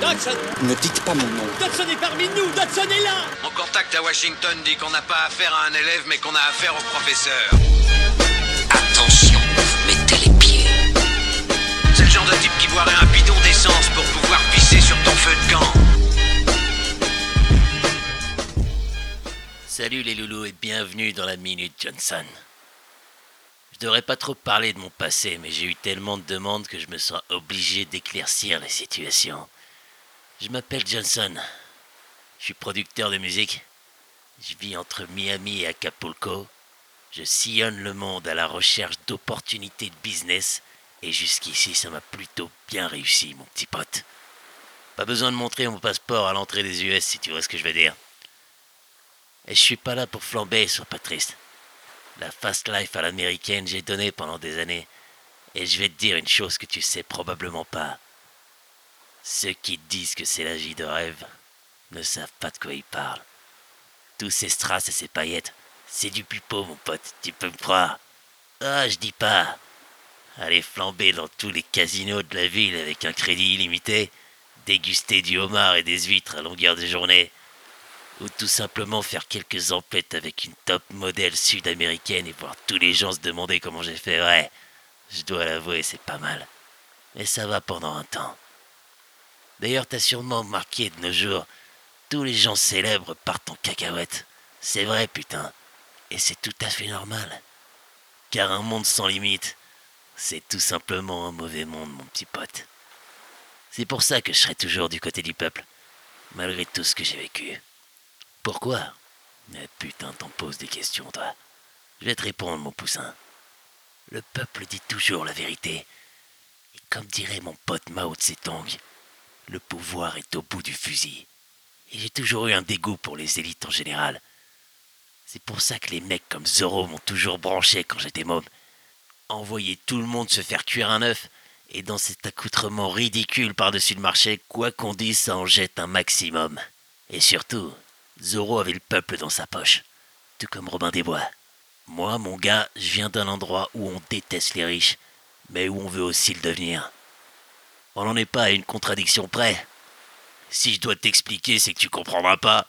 Dodson Ne dites pas mon nom. Dodson est parmi nous Dodson est là Mon contact à Washington dit qu'on n'a pas affaire à un élève, mais qu'on a affaire au professeur. Attention, mettez les pieds. C'est le genre de type qui boirait un bidon d'essence pour pouvoir pisser sur ton feu de camp. Salut les loulous et bienvenue dans la Minute Johnson. Je devrais pas trop parler de mon passé, mais j'ai eu tellement de demandes que je me sens obligé d'éclaircir la situation. Je m'appelle Johnson. Je suis producteur de musique. Je vis entre Miami et Acapulco. Je sillonne le monde à la recherche d'opportunités de business et jusqu'ici ça m'a plutôt bien réussi, mon petit pote. Pas besoin de montrer mon passeport à l'entrée des US si tu vois ce que je veux dire. Et je suis pas là pour flamber, sois pas triste. La fast life à l'américaine, j'ai donné pendant des années. Et je vais te dire une chose que tu sais probablement pas. Ceux qui disent que c'est la vie de rêve ne savent pas de quoi ils parlent. Tous ces strass et ces paillettes, c'est du pipeau, mon pote, tu peux me croire. Ah, je dis pas. Aller flamber dans tous les casinos de la ville avec un crédit illimité, déguster du homard et des huîtres à longueur de journée, ou tout simplement faire quelques emplettes avec une top modèle sud-américaine et voir tous les gens se demander comment j'ai fait. Ouais, je dois l'avouer, c'est pas mal. Mais ça va pendant un temps. D'ailleurs, t'as sûrement remarqué de nos jours, tous les gens célèbres partent en cacahuète. C'est vrai, putain. Et c'est tout à fait normal. Car un monde sans limite, c'est tout simplement un mauvais monde, mon petit pote. C'est pour ça que je serai toujours du côté du peuple, malgré tout ce que j'ai vécu. Pourquoi? Putain, t'en poses des questions, toi. Je vais te répondre, mon poussin. Le peuple dit toujours la vérité. Et comme dirait mon pote Mao Tse-tung, le pouvoir est au bout du fusil. Et j'ai toujours eu un dégoût pour les élites en général. C'est pour ça que les mecs comme Zoro m'ont toujours branché quand j'étais môme. Envoyer tout le monde se faire cuire un œuf, et dans cet accoutrement ridicule par-dessus le marché, quoi qu'on dise, ça en jette un maximum. Et surtout, Zoro avait le peuple dans sa poche, tout comme Robin des Bois. Moi, mon gars, je viens d'un endroit où on déteste les riches, mais où on veut aussi le devenir. On n'en est pas à une contradiction près. Si je dois t'expliquer, c'est que tu comprendras pas.